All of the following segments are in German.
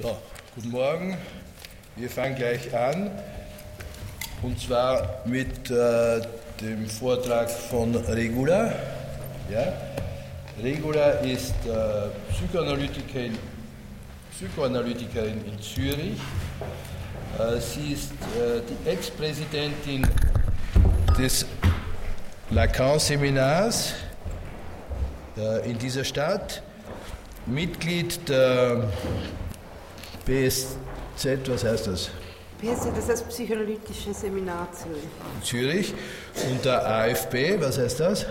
So, guten Morgen. Wir fangen gleich an. Und zwar mit äh, dem Vortrag von Regula. Ja? Regula ist äh, Psychoanalytikerin, Psychoanalytikerin in Zürich. Äh, sie ist äh, die Ex-Präsidentin des Lacan-Seminars äh, in dieser Stadt, Mitglied der BSZ, was heißt das? BSZ, das ist das Psychoanalytische Seminar Zürich. Zürich. Und der AFB, was heißt das?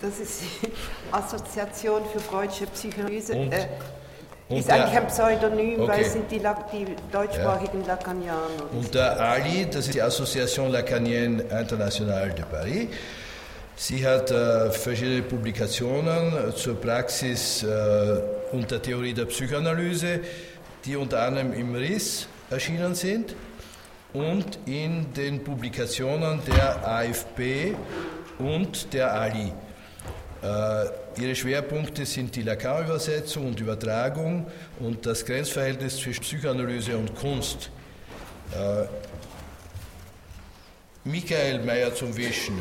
Das ist die Assoziation für Freudsche Psychoanalyse. Und? Äh, Und ist eigentlich ein Pseudonym, weil Okay. es sind die, die deutschsprachigen Lacanianer. Und der Ali, das ist die Association Lacanienne Internationale de Paris. Sie hat äh, verschiedene Publikationen zur Praxis äh, und der Theorie der Psychoanalyse, die unter anderem im RIS erschienen sind und in den Publikationen der AFP und der Ali. Äh, ihre Schwerpunkte sind die Lacan-Übersetzung und Übertragung und das Grenzverhältnis zwischen Psychoanalyse und Kunst. Äh, Michael Meyer zum Wischen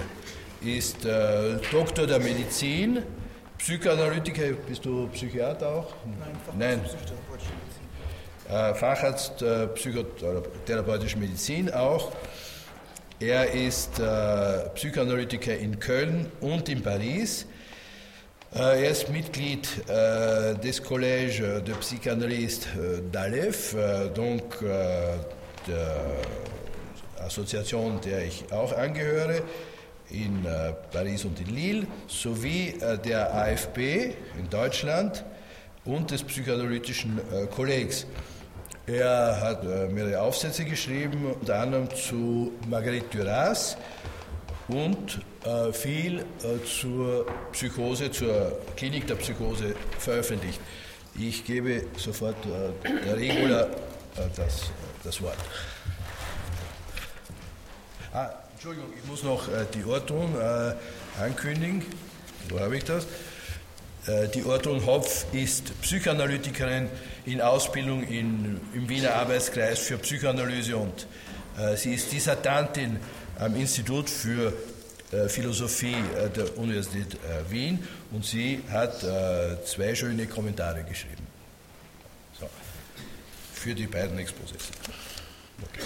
ist äh, Doktor der Medizin, Psychoanalytiker. Bist du Psychiater auch? Nein. Äh, Facharzt äh, psychotherapeutische Medizin auch. Er ist äh, Psychoanalytiker in Köln und in Paris. Äh, Er ist Mitglied äh, des Collège de Psychanalyste äh, d'Aleph, äh, donc äh, der Assoziation, der ich auch angehöre, in äh, Paris und in Lille, sowie äh, der AFP in Deutschland und des Psychoanalytischen äh, Kollegs. Er hat äh, mehrere Aufsätze geschrieben, unter anderem zu Marguerite Duras und äh, viel äh, zur Psychose, zur Klinik der Psychose veröffentlicht. Ich gebe sofort der Regula das, das Wort. Ah, Entschuldigung, ich muss noch die Ortung äh, ankündigen. Wo habe ich das? Äh, Die Ortung Hopf ist Psychoanalytikerin in Ausbildung in, im Wiener Arbeitskreis für Psychoanalyse und äh, sie ist Dissertantin am Institut für äh, Philosophie äh, der Universität Wien und sie hat zwei schöne Kommentare geschrieben. So. Für die beiden Exposés. Okay.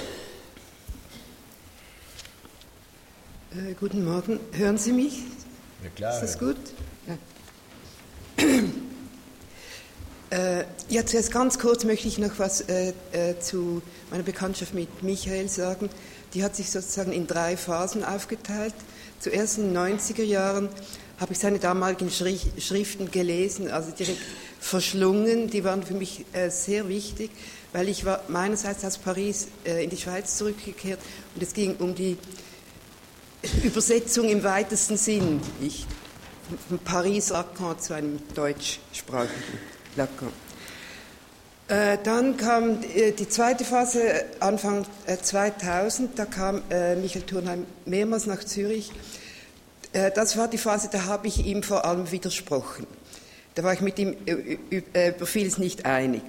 Guten Morgen, hören Sie mich? Ja, klar. Ist das gut? Ja. Äh, ja, zuerst ganz kurz möchte ich noch was äh, äh, zu meiner Bekanntschaft mit Michael sagen. Die hat sich sozusagen in drei Phasen aufgeteilt. Zuerst in den 90er Jahren habe ich seine damaligen Schri Schriften gelesen, also direkt verschlungen. Die waren für mich äh, sehr wichtig, weil ich war meinerseits aus Paris äh, in die Schweiz zurückgekehrt und es ging um die Übersetzung im weitesten Sinn, nicht? Von Paris Lacan zu einem deutschsprachigen Lacan. Äh, dann kam äh, die zweite Phase, äh, Anfang äh, 2000, da kam äh, Michael Turnheim mehrmals nach Zürich. Äh, das war die Phase, da habe ich ihm vor allem widersprochen. Da war ich mit ihm äh, äh, über vieles nicht einig.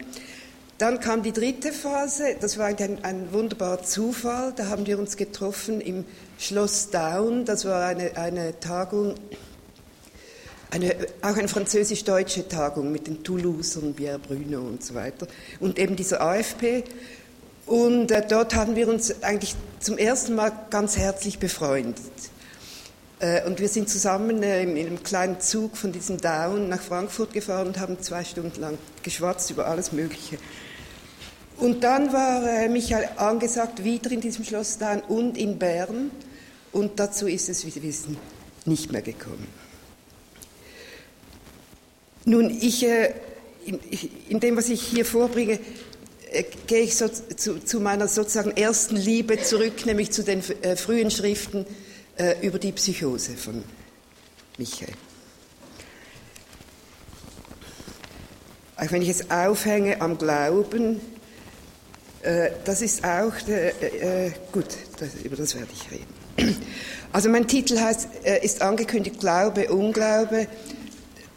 Dann kam die dritte Phase, das war ein, ein wunderbarer Zufall. Da haben wir uns getroffen im Schloss Daun. Das war eine, eine Tagung, eine, auch eine französisch-deutsche Tagung mit den Toulousern, Pierre Bruno und so weiter. Und eben dieser AFP. Und äh, dort haben wir uns eigentlich zum ersten Mal ganz herzlich befreundet. Äh, Und wir sind zusammen äh, in einem kleinen Zug von diesem Down nach Frankfurt gefahren und haben zwei Stunden lang geschwatzt über alles Mögliche. Und dann war äh, Michael angesagt, wieder in diesem Schloss Down und in Bern. Und dazu ist es, wie Sie wissen, nicht mehr gekommen. Nun, ich, äh, in, ich- in dem, was ich hier vorbringe, äh, gehe ich so zu, zu meiner sozusagen ersten Liebe zurück, nämlich zu den äh, frühen Schriften über die Psychose von Michael. Auch wenn ich es aufhänge am Glauben, das ist auch, gut, über das werde ich reden. Also mein Titel heißt, ist angekündigt Glaube, Unglaube,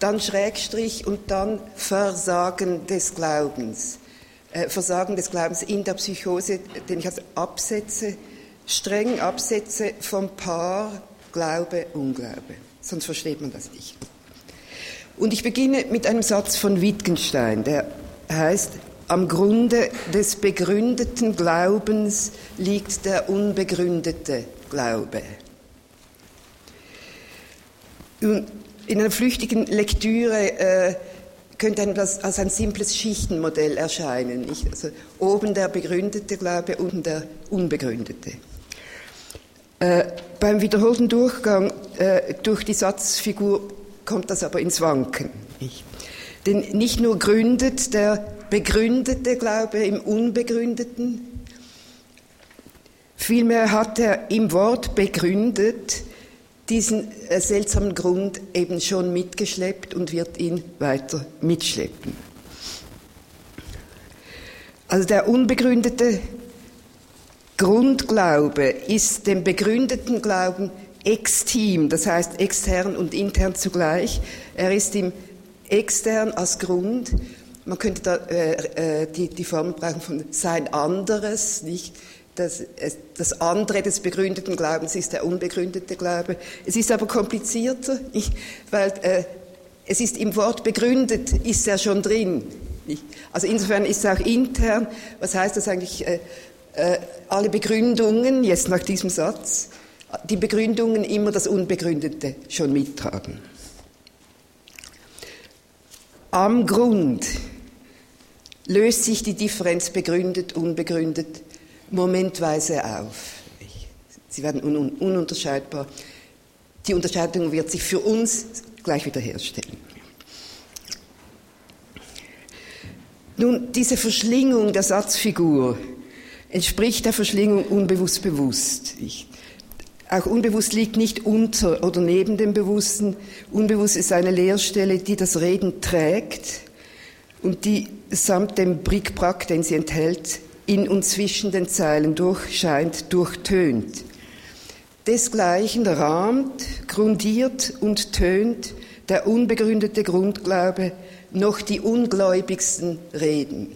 dann Schrägstrich und dann Versagen des Glaubens. äh, Versagen des Glaubens in der Psychose, den ich als absetze, streng absetze vom Paar Glaube, Unglaube. Sonst versteht man das nicht. Und ich beginne mit einem Satz von Wittgenstein, der heißt, am Grunde des begründeten Glaubens liegt der unbegründete Glaube. Und in einer flüchtigen Lektüre äh, könnte einem das als ein simples Schichtenmodell erscheinen. Nicht? Also oben der begründete Glaube, unten der unbegründete. Äh, beim wiederholten Durchgang äh, durch die Satzfigur kommt das aber ins Wanken. Nicht? Denn nicht nur gründet der begründete Glaube im Unbegründeten, vielmehr hat er im Wort begründet diesen äh, seltsamen Grund eben schon mitgeschleppt und wird ihn weiter mitschleppen. Also der unbegründete Grundglaube ist dem begründeten Glauben extim, das heißt extern und intern zugleich. Er ist ihm extern als Grund. Man könnte da äh, äh, die, die Formel brauchen von sein anderes, nicht? Das, das andere des begründeten Glaubens ist der unbegründete Glaube. Es ist aber komplizierter, weil äh, es ist im Wort begründet, ist er schon drin. Also insofern ist es auch intern. Was heißt das eigentlich? Äh, äh, alle Begründungen, jetzt nach diesem Satz, die Begründungen immer das Unbegründete schon mittragen. Am Grund löst sich die Differenz begründet, unbegründet momentweise auf. Sie werden un ununterscheidbar. Die Unterscheidung wird sich für uns gleich wiederherstellen. Nun, diese Verschlingung der Satzfigur entspricht der Verschlingung unbewusst bewusst. Ich, auch unbewusst liegt nicht unter oder neben dem Bewussten. Unbewusst ist eine Leerstelle, die das Reden trägt und die samt dem Brickbrack, den sie enthält, in und zwischen den Zeilen durchscheint, durchtönt. Desgleichen rahmt, grundiert und tönt der unbegründete Grundglaube noch die ungläubigsten Reden.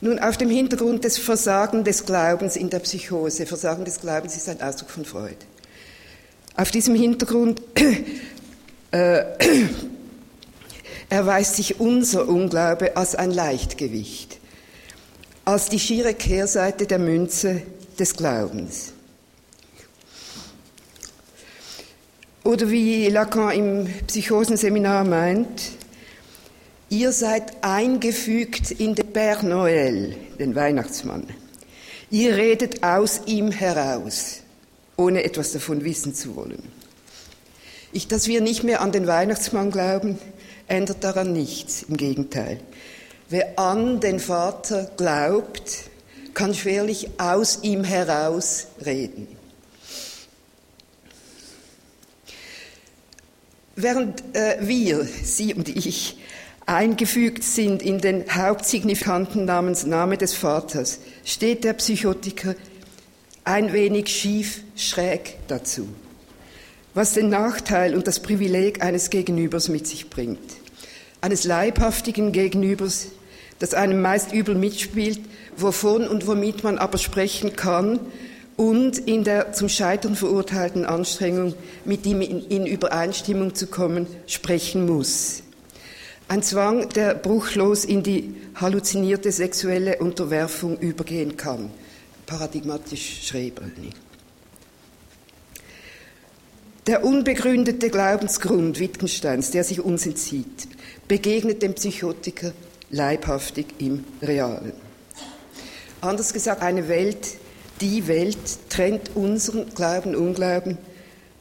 Nun, auf dem Hintergrund des Versagen des Glaubens in der Psychose, Versagen des Glaubens ist ein Ausdruck von Freud. Auf diesem Hintergrund äh, erweist sich unser Unglaube als ein Leichtgewicht, als die schiere Kehrseite der Münze des Glaubens. Oder wie Lacan im Psychosenseminar meint, Ihr seid eingefügt in den Père Noël, den Weihnachtsmann. Ihr redet aus ihm heraus, ohne etwas davon wissen zu wollen. Ich, dass wir nicht mehr an den Weihnachtsmann glauben, ändert daran nichts, im Gegenteil. Wer an den Vater glaubt, kann schwerlich aus ihm heraus reden. Während äh, wir, Sie und ich, eingefügt sind in den hauptsignifikanten Namensname des Vaters, steht der Psychotiker ein wenig schief schräg dazu, was den Nachteil und das Privileg eines Gegenübers mit sich bringt. Eines leibhaftigen Gegenübers, das einem meist übel mitspielt, wovon und womit man aber sprechen kann und in der zum Scheitern verurteilten Anstrengung, mit ihm in Übereinstimmung zu kommen, sprechen muss. Ein Zwang, der bruchlos in die halluzinierte sexuelle Unterwerfung übergehen kann. Paradigmatisch Schreber. Der unbegründete Glaubensgrund Wittgensteins, der sich uns entzieht, begegnet dem Psychotiker leibhaftig im Realen. Anders gesagt, eine Welt, die Welt trennt unseren Glauben, Unglauben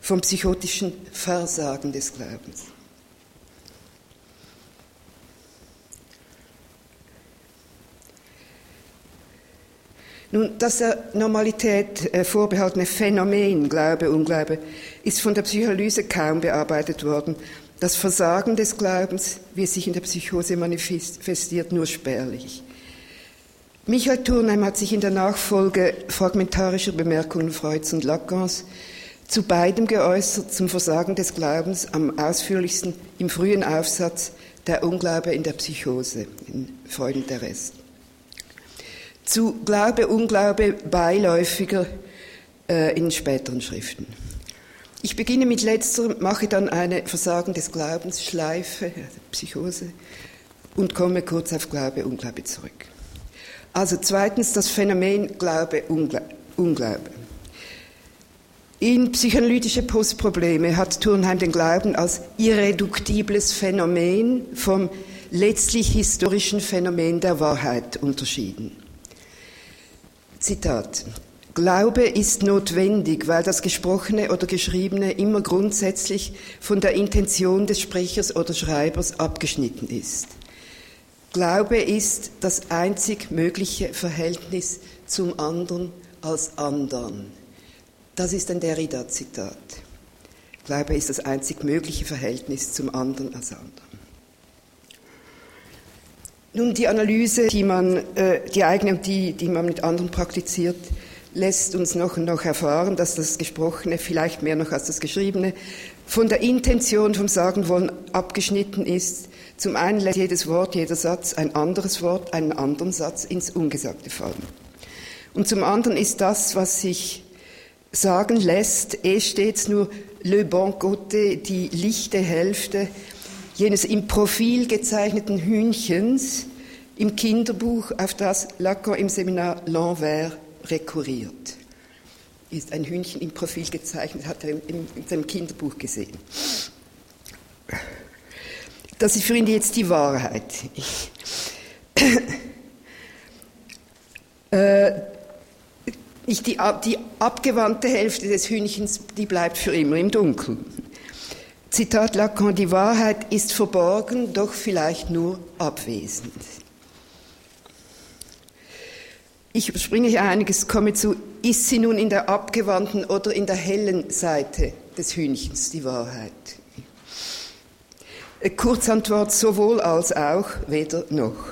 vom psychotischen Versagen des Glaubens. Nun, das der Normalität äh, vorbehaltene Phänomen Glaube, Unglaube ist von der Psychoanalyse kaum bearbeitet worden. Das Versagen des Glaubens, wie es sich in der Psychose manifestiert, nur spärlich. Michael Turnheim hat sich in der Nachfolge fragmentarischer Bemerkungen Freuds und Lacans zu beidem geäußert, zum Versagen des Glaubens am ausführlichsten im frühen Aufsatz der Unglaube in der Psychose, in Freud und der Rest. Zu Glaube, Unglaube beiläufiger äh, in späteren Schriften. Ich beginne mit letzterem, mache dann eine Versagen des Glaubens, Schleife, Psychose, und komme kurz auf Glaube, Unglaube zurück. Also zweitens das Phänomen Glaube, Unglaube. In psychoanalytische Postprobleme hat Turnheim den Glauben als irreduktibles Phänomen vom letztlich historischen Phänomen der Wahrheit unterschieden. Zitat. Glaube ist notwendig, weil das Gesprochene oder Geschriebene immer grundsätzlich von der Intention des Sprechers oder Schreibers abgeschnitten ist. Glaube ist das einzig mögliche Verhältnis zum anderen als anderen. Das ist ein Derrida-Zitat. Glaube ist das einzig mögliche Verhältnis zum anderen als anderen. Nun, die Analyse, die man, äh, die eigene und die, die man mit anderen praktiziert, lässt uns noch und noch erfahren, dass das Gesprochene, vielleicht mehr noch als das Geschriebene, von der Intention vom Sagen wollen abgeschnitten ist. Zum einen lässt jedes Wort, jeder Satz ein anderes Wort, einen anderen Satz ins Ungesagte fallen. Und zum anderen ist das, was sich sagen lässt, eh stets nur le bon côté, die lichte Hälfte jenes im Profil gezeichneten Hühnchens im Kinderbuch, auf das Lacan im Seminar L'Envers rekurriert. Ist ein Hühnchen im Profil gezeichnet, hat er in, in seinem Kinderbuch gesehen. Das ist für ihn jetzt die Wahrheit. äh, ich, die, die abgewandte Hälfte des Hühnchens, die bleibt für immer im Dunkeln. Zitat Lacan, die Wahrheit ist verborgen, doch vielleicht nur abwesend. Ich überspringe hier einiges, komme zu, ist sie nun in der abgewandten oder in der hellen Seite des Hühnchens die Wahrheit? Kurzantwort sowohl als auch, weder noch.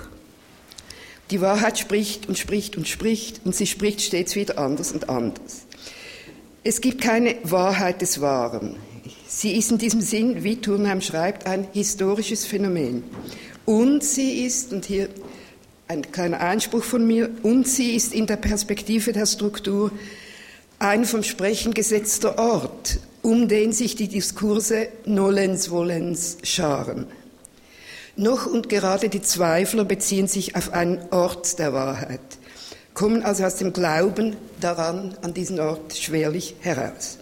Die Wahrheit spricht und spricht und spricht und sie spricht stets wieder anders und anders. Es gibt keine Wahrheit des Wahren. Sie ist in diesem Sinn, wie Turnheim schreibt, ein historisches Phänomen. Und sie ist, und hier ein kleiner Einspruch von mir, und sie ist in der Perspektive der Struktur ein vom Sprechen gesetzter Ort, um den sich die Diskurse Nolens Wollens scharen. Noch und gerade die Zweifler beziehen sich auf einen Ort der Wahrheit, kommen also aus dem Glauben daran, an diesen Ort schwerlich heraus.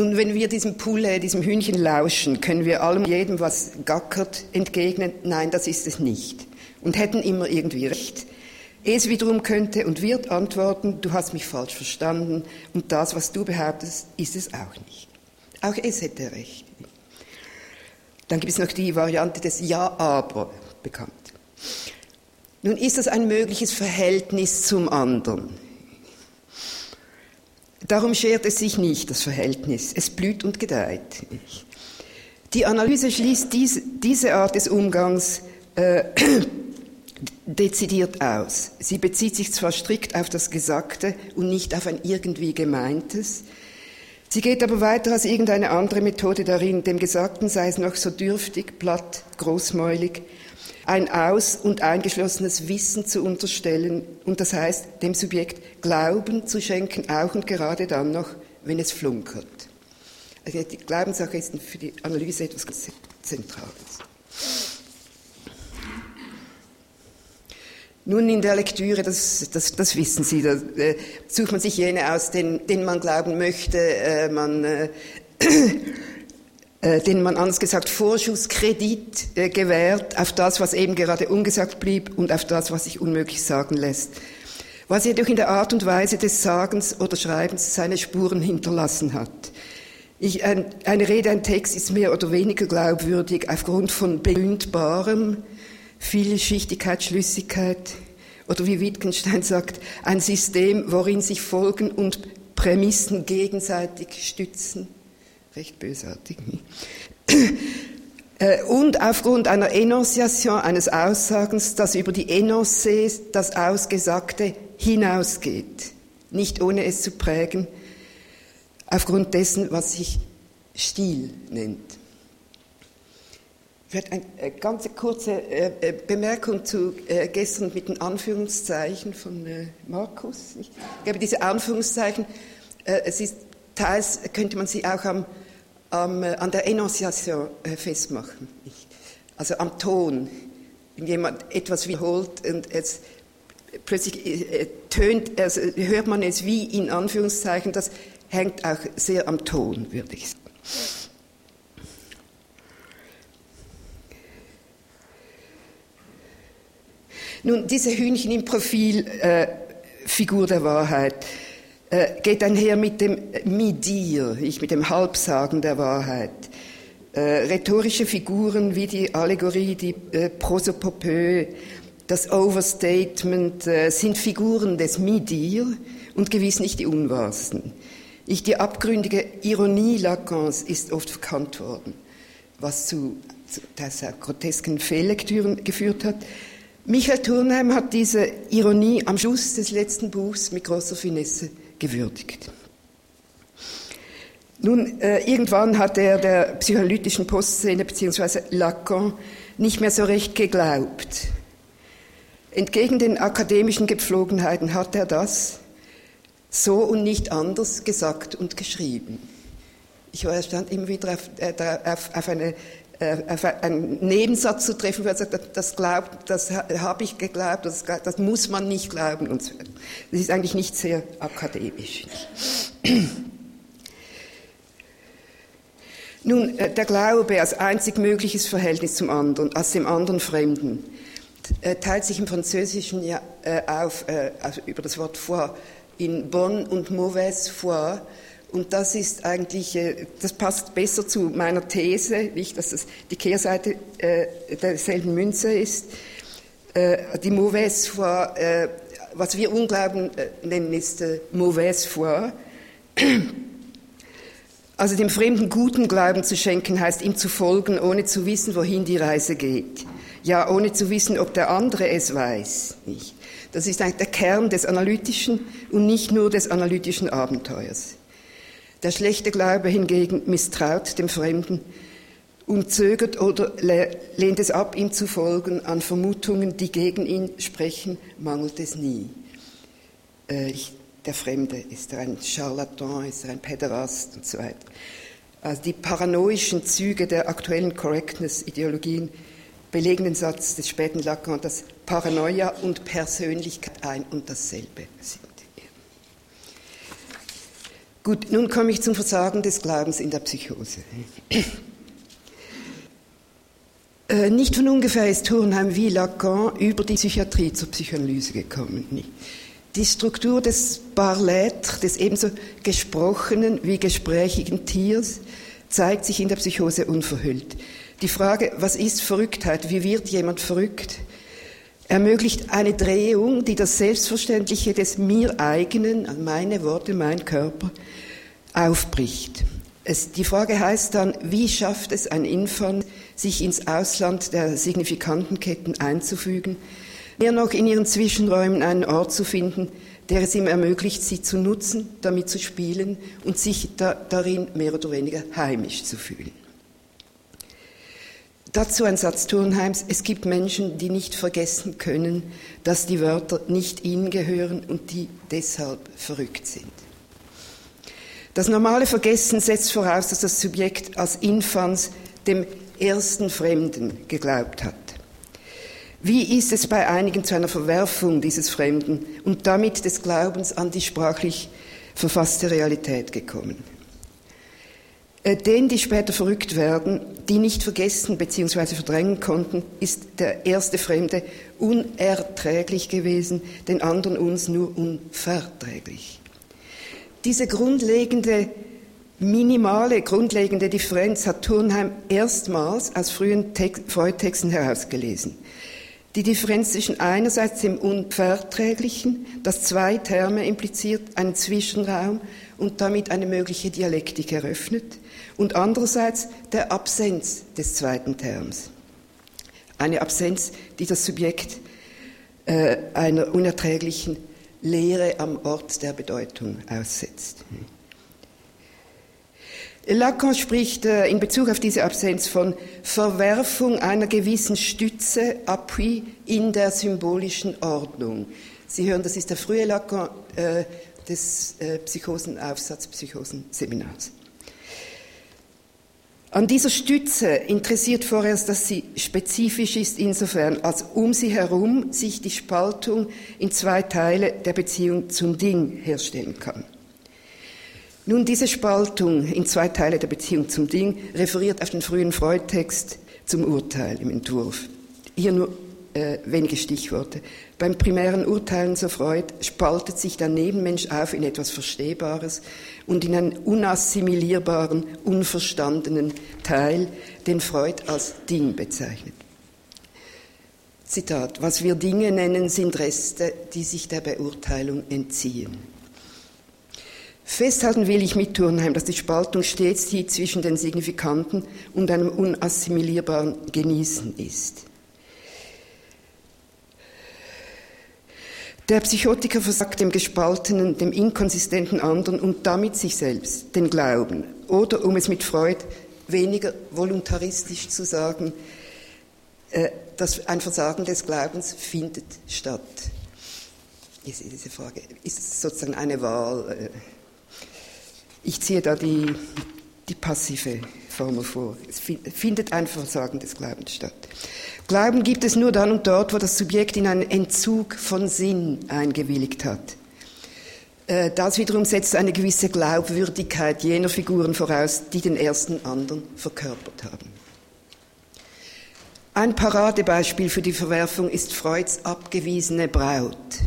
Nun, wenn wir diesem Pulle, diesem Hühnchen lauschen, können wir allem, jedem, was gackert, entgegnen, nein, das ist es nicht. Und hätten immer irgendwie recht. Es wiederum könnte und wird antworten, du hast mich falsch verstanden und das, was du behauptest, ist es auch nicht. Auch es hätte recht. Dann gibt es noch die Variante des Ja, aber bekannt. Nun ist das ein mögliches Verhältnis zum anderen. Darum schert es sich nicht, das Verhältnis. Es blüht und gedeiht. Die Analyse schließt dies, diese Art des Umgangs äh, dezidiert aus. Sie bezieht sich zwar strikt auf das Gesagte und nicht auf ein irgendwie Gemeintes, sie geht aber weiter als irgendeine andere Methode darin, dem Gesagten sei es noch so dürftig, platt, großmäulig, ein aus- und eingeschlossenes Wissen zu unterstellen und das heißt, dem Subjekt Glauben zu schenken, auch und gerade dann noch, wenn es flunkert. Also die Glaubenssache ist für die Analyse etwas Zentrales. Nun in der Lektüre, das, das, das wissen Sie, da äh, sucht man sich jene aus, denen, denen man glauben möchte, äh, man, äh, denen man anders gesagt Vorschusskredit äh, gewährt auf das, was eben gerade ungesagt blieb und auf das, was sich unmöglich sagen lässt. Was jedoch in der Art und Weise des Sagens oder Schreibens seine Spuren hinterlassen hat. Ich, ein, eine Rede, ein Text ist mehr oder weniger glaubwürdig aufgrund von begründbarem, Vielschichtigkeit, Schlüssigkeit oder wie Wittgenstein sagt, ein System, worin sich Folgen und Prämissen gegenseitig stützen. Recht bösartig. Äh, und aufgrund einer Enunciation, eines Aussagens, das über die Enoncés, das Ausgesagte, hinausgeht, nicht ohne es zu prägen, aufgrund dessen, was sich Stil nennt. Vielleicht eine äh, ganz kurze äh, Bemerkung zu gestern mit den Anführungszeichen von Markus. Ich glaube, diese Anführungszeichen, es ist, teils könnte man sie auch am, am, an der Enunciation festmachen. Also am Ton. Wenn jemand etwas wiederholt und es plötzlich tönt, also hört man es wie in Anführungszeichen, das hängt auch sehr am Ton, würde ich sagen. Nun, diese Hühnchen im Profil, äh, Figur der Wahrheit, äh, geht einher mit dem Midir, ich mit dem Halbsagen der Wahrheit. Äh, rhetorische Figuren wie die Allegorie, die äh, Prosopopö, das Overstatement äh, sind Figuren des Midir und gewiss nicht die unwahrsten. Ich, die abgründige Ironie Lacans ist oft verkannt worden, was zu, zu grotesken Fehllektüren geführt hat. Michael Turnheim hat diese Ironie am Schluss des letzten Buchs mit großer Finesse gewürdigt. Nun, äh, irgendwann hat er der psychoanalytischen Postszene bzw. Lacan nicht mehr so recht geglaubt. Entgegen den akademischen Gepflogenheiten hat er das so und nicht anders gesagt und geschrieben. Ich war erstaunt, immer wieder auf, äh, auf, auf eine einen Nebensatz zu treffen, wo er sagt, das, glaubt, das habe ich geglaubt, das, das, muss man nicht glauben und so. Das ist eigentlich nicht sehr akademisch. Nun, äh, der Glaube als einzig mögliches Verhältnis zum anderen, als dem anderen Fremden, äh, teilt sich im Französischen ja auf, also über das Wort foi, in bonne und mauvaise foi, und das ist eigentlich, äh, das passt besser zu meiner These, nicht, dass es die Kehrseite äh, derselben Münze ist. Äh, die mauvaise foi, was wir Unglauben nennen, ist mauvaise foi. Also dem Fremden guten Glauben zu schenken, heißt ihm zu folgen, ohne zu wissen, wohin die Reise geht. Ja, ohne zu wissen, ob der andere es weiß. Das ist eigentlich der Kern des Analytischen und nicht nur des analytischen Abenteuers. Der schlechte Glaube hingegen misstraut dem Fremden und zögert oder lehnt es ab, ihm zu folgen. An Vermutungen, die gegen ihn sprechen, mangelt es nie. Äh, ich, der Fremde, ist ein Charlatan, ist ein Päderast und so weiter. Also die paranoischen Züge der aktuellen Correctness-Ideologien belegen den Satz des späten Lacan, dass Paranoia und Persönlichkeit ein und dasselbe sind. Gut, nun komme ich zum Versagen des Glaubens in der Psychose. Äh, nicht von ungefähr ist Turnheim wie Lacan über die Psychiatrie zur Psychoanalyse gekommen. Die Struktur des Bar-Lettre, des ebenso gesprochenen wie gesprächigen Tiers, zeigt sich in der Psychose unverhüllt. Die Frage, was ist Verrücktheit, wie wird jemand verrückt, ermöglicht eine Drehung, die das Selbstverständliche des mir eigenen, meine Worte, mein Körper, aufbricht. Es, die Frage heißt dann, wie schafft es ein Infant, sich ins Ausland der signifikanten Ketten einzufügen, mehr noch in ihren Zwischenräumen einen Ort zu finden, der es ihm ermöglicht, sie zu nutzen, damit zu spielen und sich da, darin mehr oder weniger heimisch zu fühlen. Dazu ein Satz Turnheims. Es gibt Menschen, die nicht vergessen können, dass die Wörter nicht ihnen gehören und die deshalb verrückt sind. Das normale Vergessen setzt voraus, dass das Subjekt als Infans dem ersten Fremden geglaubt hat. Wie ist es bei einigen zu einer Verwerfung dieses Fremden und damit des Glaubens an die sprachlich verfasste Realität gekommen? Äh, denen, die später verrückt werden, die nicht vergessen bzw. verdrängen konnten, ist der erste Fremde unerträglich gewesen, den anderen uns nur unverträglich. Diese grundlegende, minimale, grundlegende Differenz hat Turnheim erstmals aus frühen Freud-Texten herausgelesen. Die Differenz zwischen einerseits dem Unverträglichen, das zwei Terme impliziert, einen Zwischenraum und damit eine mögliche Dialektik eröffnet, und andererseits der Absenz des zweiten Terms. Eine Absenz, die das Subjekt äh, einer unerträglichen Leere am Ort der Bedeutung aussetzt. Lacan spricht äh, in Bezug auf diese Absenz von Verwerfung einer gewissen Stütze, Appui in der symbolischen Ordnung. Sie hören, das ist der frühe Lacan äh, des äh, Psychosenaufsatz, Psychosenseminars. An dieser Stütze interessiert vorerst, dass sie spezifisch ist insofern, als um sie herum sich die Spaltung in zwei Teile der Beziehung zum Ding herstellen kann. Nun, diese Spaltung in zwei Teile der Beziehung zum Ding referiert auf den frühen Freud-Text zum Urteil im Entwurf. Hier nur äh, wenige Stichworte. Beim primären Urteilen, so Freud, spaltet sich der Nebenmensch auf in etwas Verstehbares und in einen unassimilierbaren, unverstandenen Teil, den Freud als Ding bezeichnet. Zitat, was wir Dinge nennen, sind Reste, die sich der Beurteilung entziehen. Festhalten will ich mit Turnheim, dass die Spaltung stets die zwischen den Signifikanten und einem unassimilierbaren Genießen ist. Der Psychotiker versagt dem gespaltenen, dem inkonsistenten anderen und damit sich selbst, den Glauben. Oder, um es mit Freud weniger voluntaristisch zu sagen, äh, dass ein Versagen des Glaubens findet statt. Diese Frage ist sozusagen eine Wahl. Äh, ich ziehe da die, die passive Formel vor. Es findet ein Versagen des Glaubens statt. Glauben gibt es nur dann und dort, wo das Subjekt in einen Entzug von Sinn eingewilligt hat. Äh, das wiederum setzt eine gewisse Glaubwürdigkeit jener Figuren voraus, die den ersten anderen verkörpert haben. Ein Paradebeispiel für die Verwerfung ist Freuds abgewiesene Braut,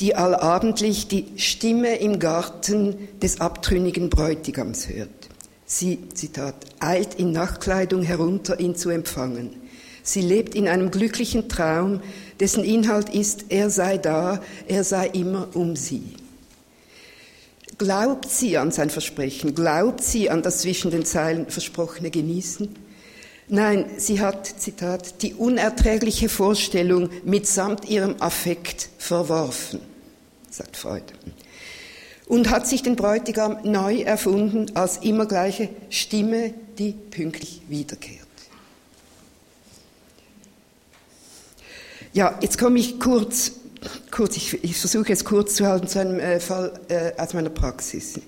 die allabendlich die Stimme im Garten des abtrünnigen Bräutigams hört. Sie, Zitat, eilt in Nachtkleidung herunter, ihn zu empfangen. Sie lebt in einem glücklichen Traum, dessen Inhalt ist, er sei da, er sei immer um sie. Glaubt sie an sein Versprechen? Glaubt sie an das zwischen den Zeilen versprochene Genießen? Nein, sie hat, Zitat, die unerträgliche Vorstellung mitsamt ihrem Affekt verworfen, sagt Freud. Und hat sich den Bräutigam neu erfunden als immer gleiche Stimme, die pünktlich wiederkehrt. Ja, jetzt komme ich kurz, kurz ich, ich, versuche es kurz zu halten zu einem äh, Fall äh, aus meiner Praxis.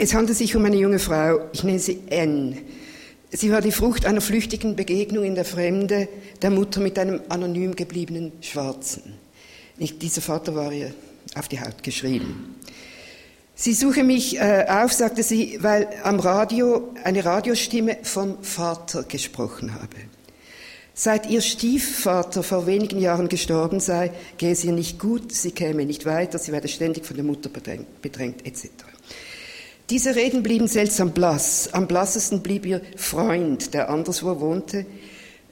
Es handelt sich um eine junge Frau, ich nenne sie N. Sie war die Frucht einer flüchtigen Begegnung in der Fremde der Mutter mit einem anonym gebliebenen Schwarzen. Ich, dieser Vater war ihr auf die Haut geschrieben. Sie suche mich äh, auf, sagte sie, weil am Radio eine Radiostimme vom Vater gesprochen habe. Seit ihr Stiefvater vor wenigen Jahren gestorben sei, gehe es ihr nicht gut, sie käme nicht weiter, sie werde ständig von der Mutter bedrängt, bedrängt etc. Diese Reden blieben seltsam blass. Am blassesten blieb ihr Freund, der anderswo wohnte,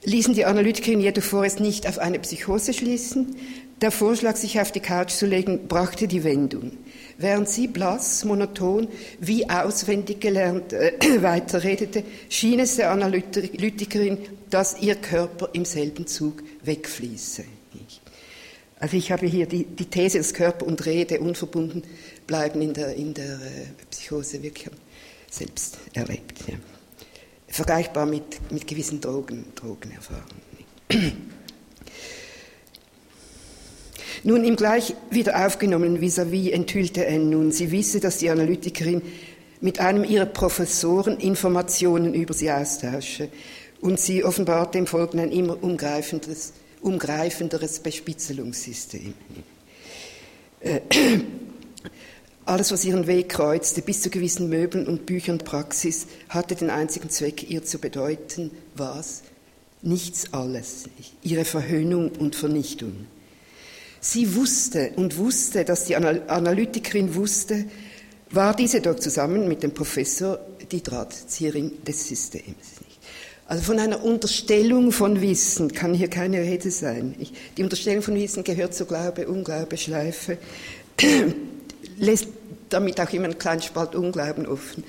ließen die Analytikerin jedoch vorerst nicht auf eine Psychose schließen. Der Vorschlag, sich auf die Couch zu legen, brachte die Wendung. Während sie blass, monoton, wie auswendig gelernt äh, weiterredete, schien es der Analytikerin, dass ihr Körper im selben Zug wegfließe. Also ich habe hier die, die These, dass Körper und Rede unverbunden bleiben in der, in der äh, Psychose wirklich selbst erlebt. Ja. Vergleichbar mit, mit gewissen Drogen, Drogenerfahrungen. Nun im gleich wieder aufgenommenen vis-à-vis enthüllte er nun, sie wisse, dass die Analytikerin mit einem ihrer Professoren Informationen über sie austausche und sie offenbart dem Folgenden ein immer umgreifenderes, umgreifenderes Bespitzelungssystem. Äh, alles, was ihren Weg kreuzte, bis zu gewissen Möbeln und Büchern Praxis, hatte den einzigen Zweck, ihr zu bedeuten, was? Nichts alles, ihre Verhöhnung und Vernichtung. Sie wusste und wusste, dass die Analytikerin wusste, war diese dort zusammen mit dem Professor die Drahtzieherin des Systems. Also von einer Unterstellung von Wissen kann hier keine Rede sein. die Unterstellung von Wissen gehört zur Glaube-Unglaube-Schleife, lässt damit auch immer einen kleinen Spalt Unglauben offen.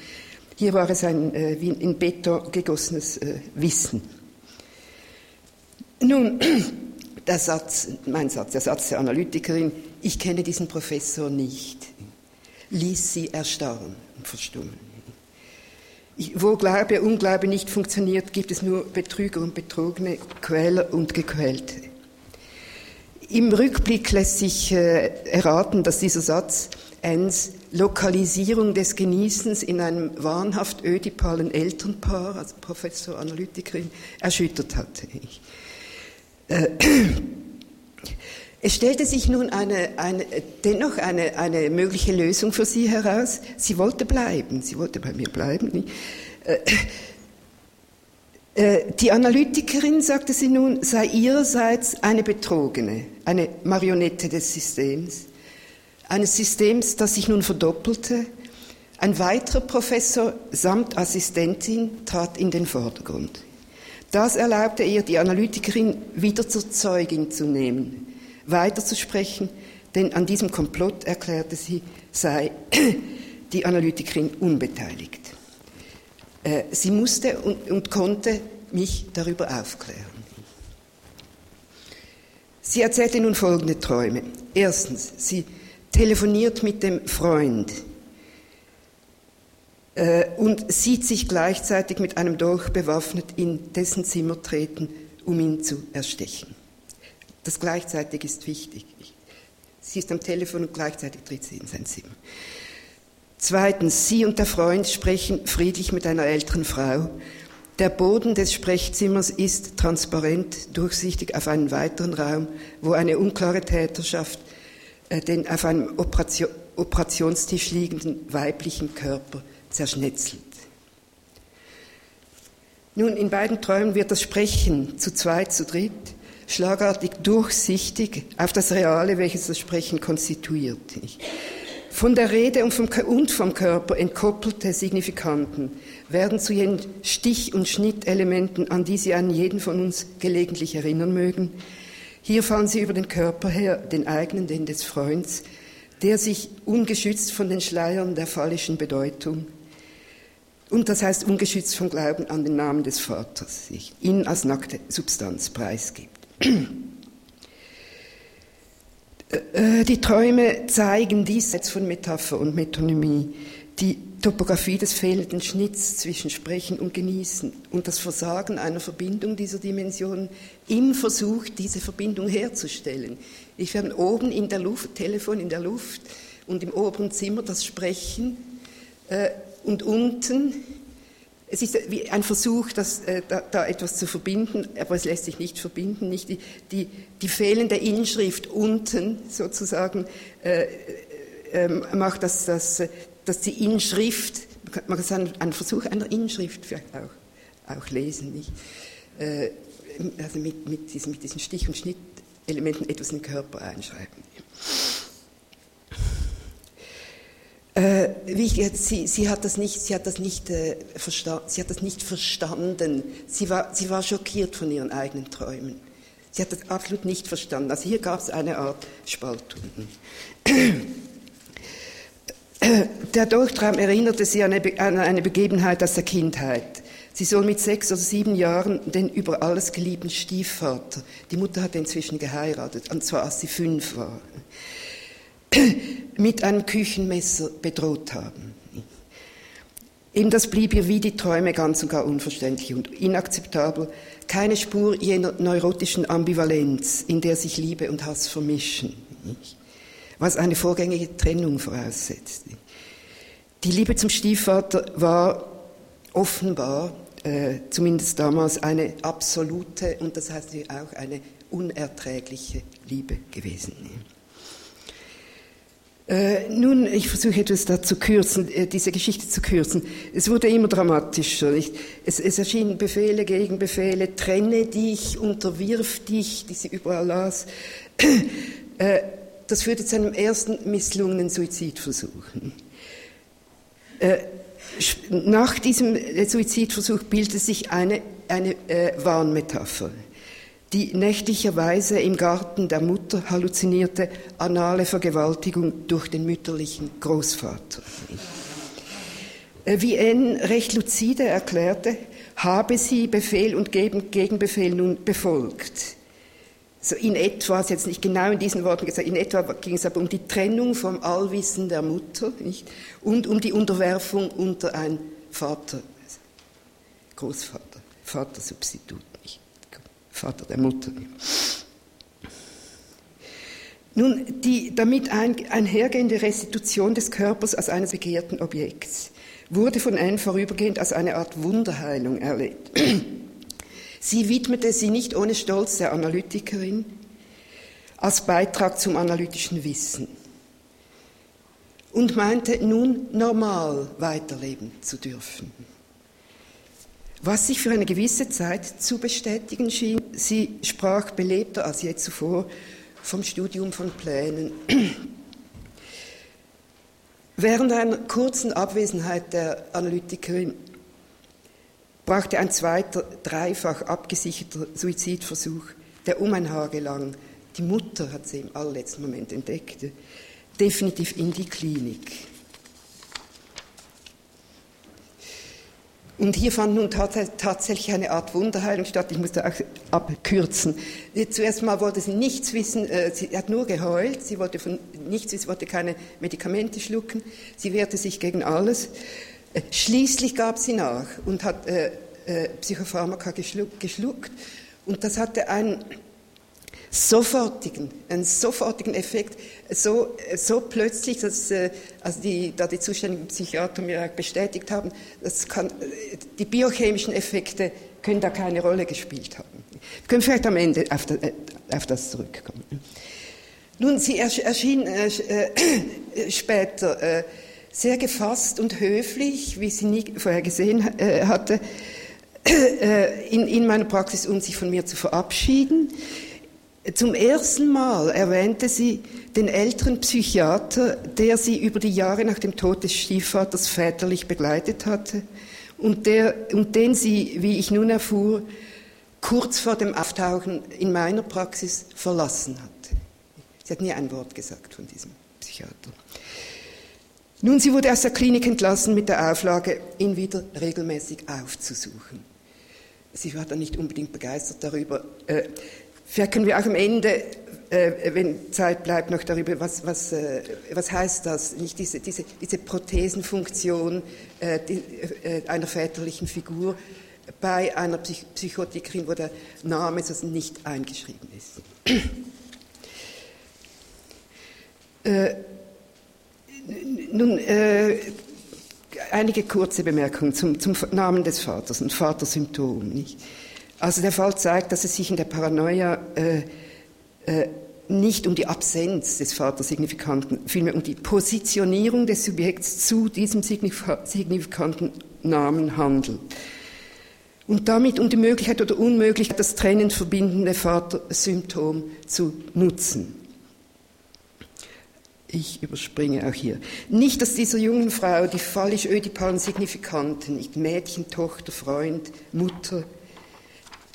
Hier war es ein äh, wie in Beton gegossenes äh, Wissen. Nun, der Satz, mein Satz, der Satz der Analytikerin, ich kenne diesen Professor nicht, ließ sie erstarren und verstummen. Wo Glaube, Unglaube nicht funktioniert, gibt es nur Betrüger und Betrogene, Quäler und Gequälte. Im Rückblick lässt sich äh, erraten, dass dieser Satz Enns Lokalisierung des Genießens in einem wahnhaft ödipalen Elternpaar, also Professor, Analytikerin, erschüttert hatte. Äh, es stellte sich nun eine, eine, dennoch eine, eine mögliche Lösung für sie heraus. Sie wollte bleiben, sie wollte bei mir bleiben. Äh, äh, die Analytikerin, sagte sie nun, sei ihrerseits eine Betrogene, eine Marionette des Systems, eines Systems, das sich nun verdoppelte. Ein weiterer Professor samt Assistentin trat in den Vordergrund. Das erlaubte ihr, die Analytikerin wieder zur Zeugin zu nehmen weiterzusprechen, denn an diesem Komplott, erklärte sie, sei die Analytikerin unbeteiligt. Äh, sie musste und, und konnte mich darüber aufklären. Sie erzählte nun folgende Träume. Erstens, sie telefoniert mit dem Freund äh, und sieht sich gleichzeitig mit einem Dolch bewaffnet in dessen Zimmer treten, um ihn zu erstechen. Das gleichzeitig ist wichtig. Sie ist am Telefon und gleichzeitig tritt sie in sein Zimmer. Zweitens, sie und der Freund sprechen friedlich mit einer älteren Frau. Der Boden des Sprechzimmers ist transparent, durchsichtig auf einen weiteren Raum, wo eine unklare Täterschaft äh, den auf einem Operation, Operationstisch liegenden weiblichen Körper zerschnetzelt. Nun, in beiden Träumen wird das Sprechen zu zweit, zu dritt schlagartig durchsichtig auf das Reale, welches das Sprechen konstituiert. Von der Rede und vom, und vom Körper entkoppelte Signifikanten werden zu jenen Stich- und Schnittelementen, an die Sie an jeden von uns gelegentlich erinnern mögen. Hier fallen Sie über den Körper her, den eigenen, den des Freunds, der sich ungeschützt von den Schleiern der fallischen Bedeutung und das heißt ungeschützt vom Glauben an den Namen des Vaters sich ihn als nackte Substanz preisgibt. Äh, die Träume zeigen diesseits von Metapher und Metonymie die Topographie des fehlenden Schnitts zwischen Sprechen und Genießen und das Versagen einer Verbindung dieser Dimensionen im Versuch, diese Verbindung herzustellen. Ich habe oben in der Luft, Telefon in der Luft und im oberen Zimmer das Sprechen äh, und unten es ist wie ein Versuch, das, äh, da, da, etwas zu verbinden, aber es lässt sich nicht verbinden. Nicht die, die, die fehlende Inschrift unten sozusagen äh, äh, macht das, das, dass die Inschrift, man kann sagen, ein Versuch einer Inschrift vielleicht auch, auch lesen, nicht? Äh, also mit, mit, diesen, mit diesen Stich- und Schnittelementen etwas in den Körper einschreiben. Äh, wie ich jetzt, sie, sie, hat das nicht, sie hat das nicht, äh, sie hat das nicht verstanden. Sie war, sie war schockiert von ihren eigenen Träumen. Sie hat das absolut nicht verstanden. Also hier gab es eine Art Spaltung. Der Durchtraum erinnerte sie an eine, an eine Begebenheit aus der Kindheit. Sie soll mit sechs oder sieben Jahren den über alles geliebten Stiefvater, die Mutter hatte inzwischen geheiratet, und zwar als sie fünf war, mit einem Küchenmesser bedroht haben. Eben das blieb ihr wie die Träume ganz und gar unverständlich und inakzeptabel. Keine Spur jener neurotischen Ambivalenz, in der sich Liebe und Hass vermischen, was eine vorgängige Trennung voraussetzt. Die Liebe zum Stiefvater war offenbar, äh, zumindest damals, eine absolute und das heißt auch eine unerträgliche Liebe gewesen. Äh, nun, ich versuche etwas da zu kürzen, äh, diese Geschichte zu kürzen. Es wurde immer dramatischer. Nicht? Es, es erschienen Befehle, Gegenbefehle, trenne dich, unterwirf dich, die sie überall las. Äh, das führte zu einem ersten misslungenen Suizidversuch. Äh, nach diesem Suizidversuch bildete sich eine, eine äh, Warnmetapher die nächtlicherweise im Garten der Mutter halluzinierte anale Vergewaltigung durch den mütterlichen Großvater. Äh, wie N recht lucide erklärte, habe sie Befehl und Gegenbefehl nun befolgt. So in etwa, jetzt nicht genau in diesen Worten gesagt, in etwa ging es aber um die Trennung vom Allwissen der Mutter nicht? und um die Unterwerfung unter ein Vater Großvater, Vatersubstitut, Vater der Mutter. Nun, die damit einhergehende Restitution des Körpers als eines begehrten Objekts wurde von Anne vorübergehend als eine Art Wunderheilung erlebt. Sie widmete sie nicht ohne Stolz der Analytikerin als Beitrag zum analytischen Wissen und meinte nun normal weiterleben zu dürfen. Was sich für eine gewisse Zeit zu bestätigen schien, sie sprach belebter als je zuvor vom Studium von Plänen. Während einer kurzen Abwesenheit der Analytikerin brachte ein zweiter, dreifach abgesicherter Suizidversuch, der um ein Haar gelang, die Mutter hat sie im allerletzten Moment entdeckt, definitiv in die Klinik. Und hier fand nun tatsächlich eine Art Wunderheilung statt. Ich musste auch abkürzen. Zuerst mal wollte sie nichts wissen. Äh, sie hat nur geheult. Sie wollte von nichts wissen. Sie wollte keine Medikamente schlucken. Sie wehrte sich gegen alles. Äh, schließlich gab sie nach und hat äh, äh, Psychopharmaka geschluckt. Und das hatte einen sofortigen, einen sofortigen Effekt, so, so plötzlich, dass äh, also die, da die zuständigen Psychiater mir bestätigt haben, das kann, äh, die biochemischen Effekte können da keine Rolle gespielt haben. Wir können vielleicht am Ende auf, das, äh, auf das zurückkommen. Nun, sie erschien äh, äh, später äh, sehr gefasst und höflich, wie sie nie vorher gesehen hatte, in, in meiner Praxis, um sich von mir zu verabschieden. Zum ersten Mal erwähnte sie den älteren Psychiater, der sie über die Jahre nach dem Tod des Stiefvaters väterlich begleitet hatte und, der, und den sie, wie ich nun erfuhr, kurz vor dem Auftauchen in meiner Praxis verlassen hatte. Sie hat nie ein Wort gesagt von diesem Psychiater. Nun, sie wurde aus der Klinik entlassen mit der Auflage, ihn wieder regelmäßig aufzusuchen. Sie war dann nicht unbedingt begeistert darüber. Vielleicht können wir auch am Ende, äh, wenn Zeit bleibt, noch darüber, was, was, äh, was heißt das, nicht diese, diese, diese Prothesenfunktion äh, die, äh, einer väterlichen Figur bei einer Psych Psychotikerin, wo der Name so nicht eingeschrieben ist. Äh, nun, äh, einige kurze Bemerkungen zum, zum Namen des Vaters und Vatersymptom. Nicht? Also der Fall zeigt, dass es sich in der Paranoia äh, äh, nicht um die Absenz des Vatersignifikanten, vielmehr um die Positionierung des Subjekts zu diesem signifikanten Namen handelt. Und damit um die Möglichkeit oder Unmöglichkeit, das trennend verbindende Vatersymptom zu nutzen. Ich überspringe auch hier. Nicht, dass dieser jungen Frau die fallisch-ödipalen Signifikanten, nicht Mädchen, Tochter, Freund, Mutter,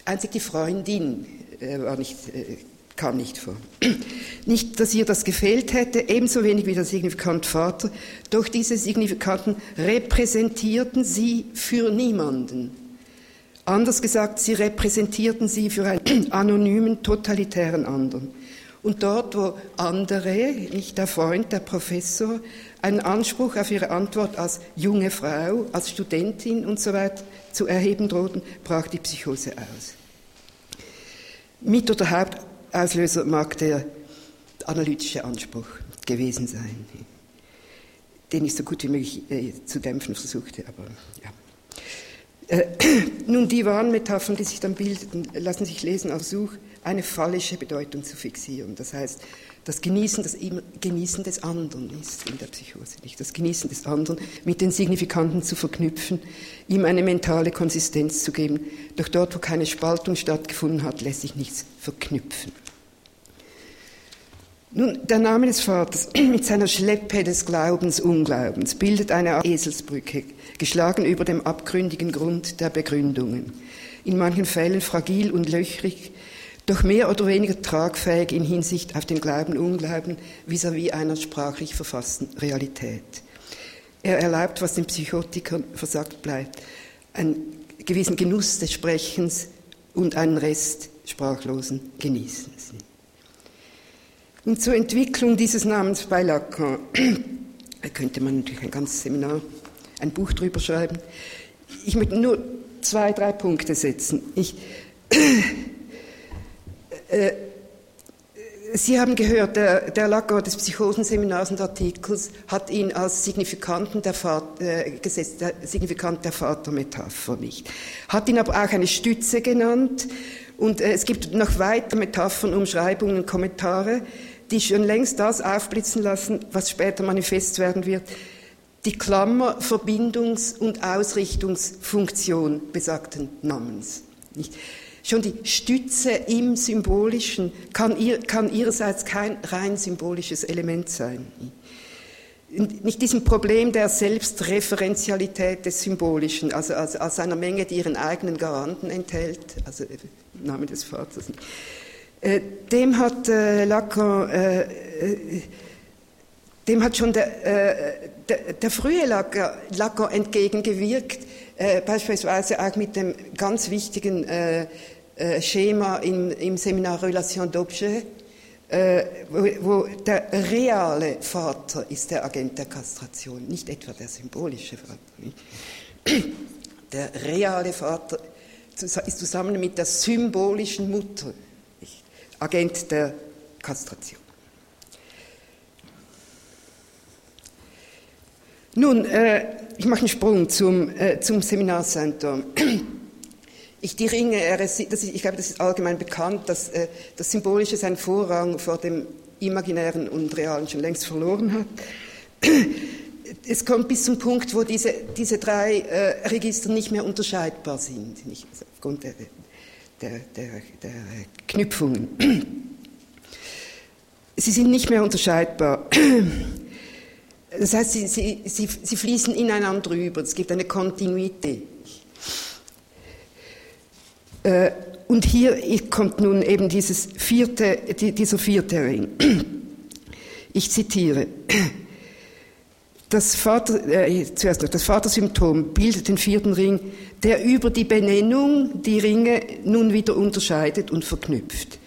Einzig die Freundin äh, war nicht, äh, kam nicht vor. Nicht, dass ihr das gefehlt hätte, ebenso wenig wie der signifikant Vater, doch diese Signifikanten repräsentierten sie für niemanden. Anders gesagt, sie repräsentierten sie für einen anonymen, totalitären anderen. Und dort, wo andere, nicht der Freund, der Professor, einen Anspruch auf ihre Antwort als junge Frau, als Studentin und so weiter zu erheben drohten, brach die Psychose aus. Mit- oder Hauptauslöser mag der analytische Anspruch gewesen sein, den ich so gut wie möglich äh, zu dämpfen versuchte, aber ja. Äh, nun, die Warnmetaphern, die sich dann bildeten, lassen sich lesen auf Such, eine falsche Bedeutung zu fixieren. Das heißt, das Genießen, das Genießen des anderen ist in der Psychose nicht. Das Genießen des anderen mit den Signifikanten zu verknüpfen, ihm eine mentale Konsistenz zu geben. Doch dort, wo keine Spaltung stattgefunden hat, lässt sich nichts verknüpfen. Nun, der Name des Vaters mit seiner Schleppe des Glaubens, Unglaubens bildet eine Art Eselsbrücke, geschlagen über dem abgründigen Grund der Begründungen. In manchen Fällen fragil und löchrig, doch mehr oder weniger tragfähig in Hinsicht auf den Glauben, Unglauben vis-à-vis -vis einer sprachlich verfassten Realität. Er erlaubt, was den Psychotikern versagt bleibt, einen gewissen Genuss des Sprechens und einen Rest sprachlosen Genießens. Und zur Entwicklung dieses Namens bei Lacan könnte man natürlich ein ganzes Seminar, ein Buch drüber schreiben. Ich möchte nur zwei, drei Punkte setzen. Ich, Sie haben gehört, der, der Lacan des Psychosenseminars und Artikels hat ihn als Signifikanten der, Vater, äh, gesetzt, der, Signifikant der Vatermetapher nicht. Hat ihn aber auch eine Stütze genannt. Und äh, es gibt noch weitere Metaphern, Umschreibungen, Kommentare, die schon längst das aufblitzen lassen, was später manifest werden wird. Die Klammer Verbindungs- und Ausrichtungsfunktion besagten Namens. Nicht? Schon die Stütze im Symbolischen kann, ihr, kann ihrerseits kein rein symbolisches Element sein. Nicht diesem Problem der Selbstreferenzialität des Symbolischen, also als, als einer Menge, die ihren eigenen Garanten enthält, also im Namen des Vaters. Äh, dem hat äh, Lacan, äh, äh, dem hat schon der, äh, der, der frühe Lacan, Lacan entgegengewirkt, beispielsweise auch mit dem ganz wichtigen äh, Schema in, im Seminar Relation d'Objet, äh, wo, wo, der reale Vater ist der Agent der Kastration, nicht etwa der symbolische Vater. Der reale Vater ist zusammen mit der symbolischen Mutter Agent der Kastration. Nun, äh, ich mache einen Sprung zum, äh, zum Seminarcenter. Ich die Ringe, ich glaube, das ist allgemein bekannt, dass äh, das Symbolische seinen Vorrang vor dem Imaginären und Realen schon längst verloren hat. Es kommt bis zum Punkt, wo diese, diese drei äh, Register nicht mehr unterscheidbar sind, nicht, also aufgrund der, der, der, der Knüpfungen. Sie sind nicht mehr unterscheidbar. Das heißt, sie, sie, sie, sie fließen ineinander über. Es gibt eine Kontinuität. Äh, und hier kommt nun eben dieses vierte, dieser vierte Ring. Ich zitiere. Das, Vater, äh, zuerst noch, das Vatersymptom bildet den vierten Ring, der über die Benennung die Ringe nun wieder unterscheidet und verknüpft.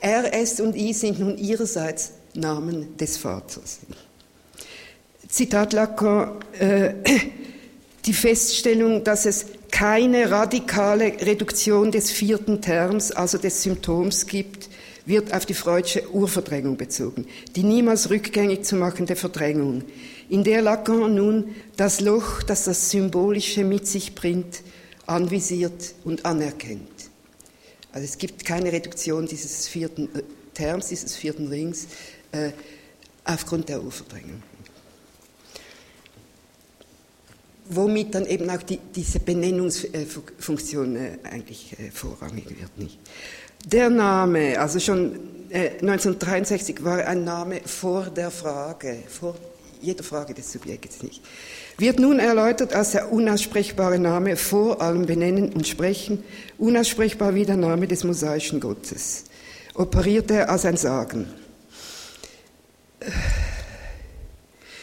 R, S und I sind nun ihrerseits Namen des Vaters. Zitat Lacan, äh, die Feststellung, dass es keine radikale Reduktion des vierten Terms, also des Symptoms gibt, wird auf die Freudsche Urverdrängung bezogen, die niemals rückgängig zu machende Verdrängung, in der Lacan nun das Loch, das das Symbolische mit sich bringt, anvisiert und anerkennt. Also es gibt keine Reduktion dieses vierten äh, Terms, dieses vierten Rings, äh, aufgrund der Urverdrängung. Womit dann eben auch die, diese Benennungsfunktion äh, eigentlich äh, vorrangig wird. Nicht? Der Name, also schon 1963 äh, war ein Name vor der Frage, vor jeder Frage des Subjekts nicht, wird nun erläutert als der unaussprechbare Name vor allem Benennen und Sprechen, unaussprechbar wie der Name des mosaischen Gottes. Operiert er als ein Sagen.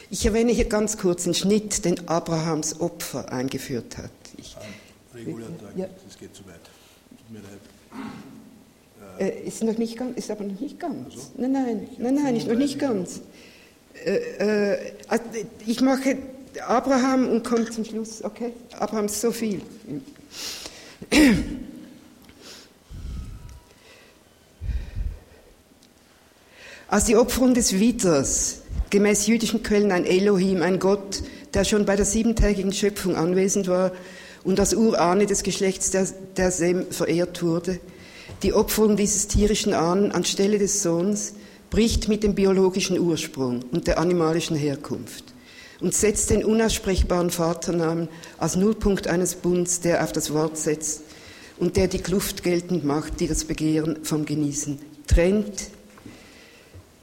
Ich erwähne hier ganz kurz einen Schnitt, den Abrahams Opfer eingeführt hat. Ich, ja. das geht zu weit. Tut mir leid. Äh, ist, noch nicht ganz, ist aber noch nicht ganz. Also? Nein, nein, nein, nein, ist noch nicht ganz. Äh, äh, also ich mache Abraham und komme zum Schluss. Okay, Abraham ist so viel. Als die Opferung des Widders gemäß jüdischen Quellen ein Elohim, ein Gott, der schon bei der siebentägigen Schöpfung anwesend war und als Urahne des Geschlechts der, der Sem verehrt wurde. Die Opferung dieses tierischen Ahnen anstelle des Sohns bricht mit dem biologischen Ursprung und der animalischen Herkunft und setzt den unaussprechbaren Vaternamen als Nullpunkt eines Bunds, der auf das Wort setzt und der die Kluft geltend macht, die das Begehren vom Genießen trennt,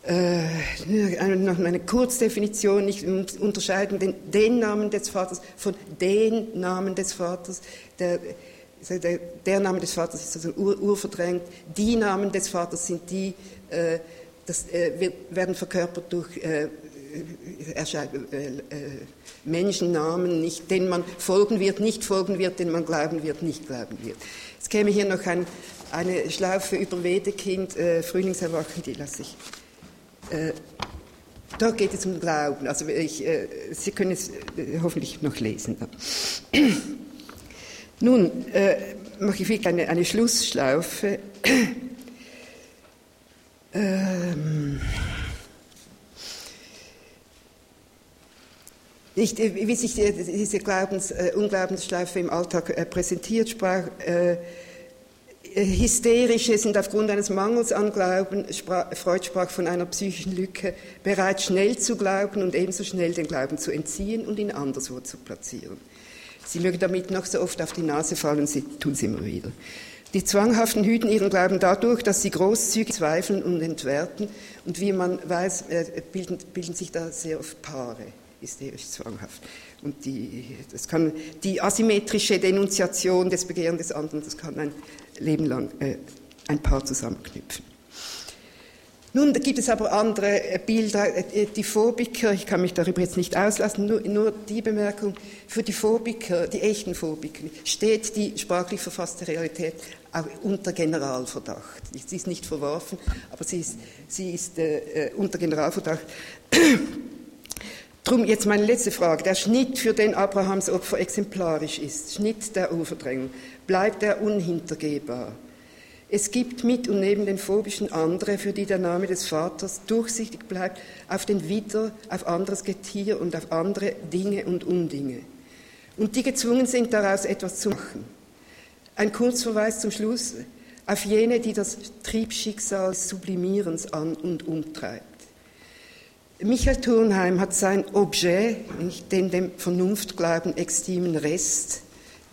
äh, noch eine Kurzdefinition, ich unterscheiden den, den, Namen des Vaters von den Namen des Vaters. Der, der, der Name des Vaters ist also ur, urverdrängt. Die Namen des Vaters sind die, äh, das äh, werden verkörpert durch äh, äh, äh, Menschennamen, nicht, denen man folgen wird, nicht folgen wird, denen man glauben wird, nicht glauben wird. Es käme hier noch ein, eine Schlaufe über Wedekind, Frühlingserwachen, die lasse ich äh, da geht es um Glauben. Also ich, äh, Sie können es äh, hoffentlich noch lesen. Nun äh, mache ich wirklich eine, eine Schlussschlaufe. ähm, nicht, äh, wie sich die, diese Glaubens, äh, Unglaubensschleife im Alltag äh, präsentiert, sprach, äh, Hysterische sind aufgrund eines Mangels an Glauben, Freud sprach von einer psychischen Lücke, bereit schnell zu glauben und ebenso schnell den Glauben zu entziehen und ihn anderswo zu platzieren. Sie mögen damit noch so oft auf die Nase fallen, sie tun es immer wieder. Die Zwanghaften hüten ihren Glauben dadurch, dass sie großzügig zweifeln und entwerten. Und wie man weiß, äh, bilden, bilden sich da sehr oft Paare, hysterisch zwanghaft. Und die, das kann, die asymmetrische Denunziation des Begehren des anderen, das kann ein Leben lang äh, ein Paar zusammenknüpfen. Nun gibt es aber andere äh, Bilder, äh, die Phobiker, ich kann mich darüber jetzt nicht auslassen, nur, nur, die Bemerkung, für die Phobiker, die echten Phobiker, steht die sprachlich verfasste Realität auch unter Generalverdacht. Sie ist nicht verworfen, aber sie ist, sie ist äh, äh unter Generalverdacht. Drum jetzt meine letzte Frage. Der Schnitt, für den Abrahams Opfer exemplarisch ist, Schnitt der Urverdrängung, bleibt er unhintergehbar? Es gibt mit und neben den phobischen andere, für die der Name des Vaters durchsichtig bleibt auf den Widder, auf anderes Getier und auf andere Dinge und Undinge. Und die gezwungen sind, daraus etwas zu machen. Ein Kurzverweis zum Schluss auf jene, die das Triebschicksal Sublimierens an und umtreibt. Michael Turnheim hat sein Objet, den dem Vernunftglauben extimen Rest,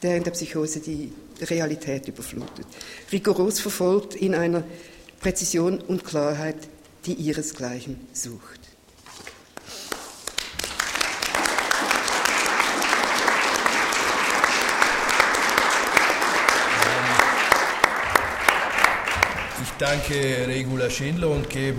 der in der Psychose die Realität überflutet. Rigoros verfolgt in einer Präzision und Klarheit, die ihresgleichen sucht. Ich danke Regula Schindler und gebe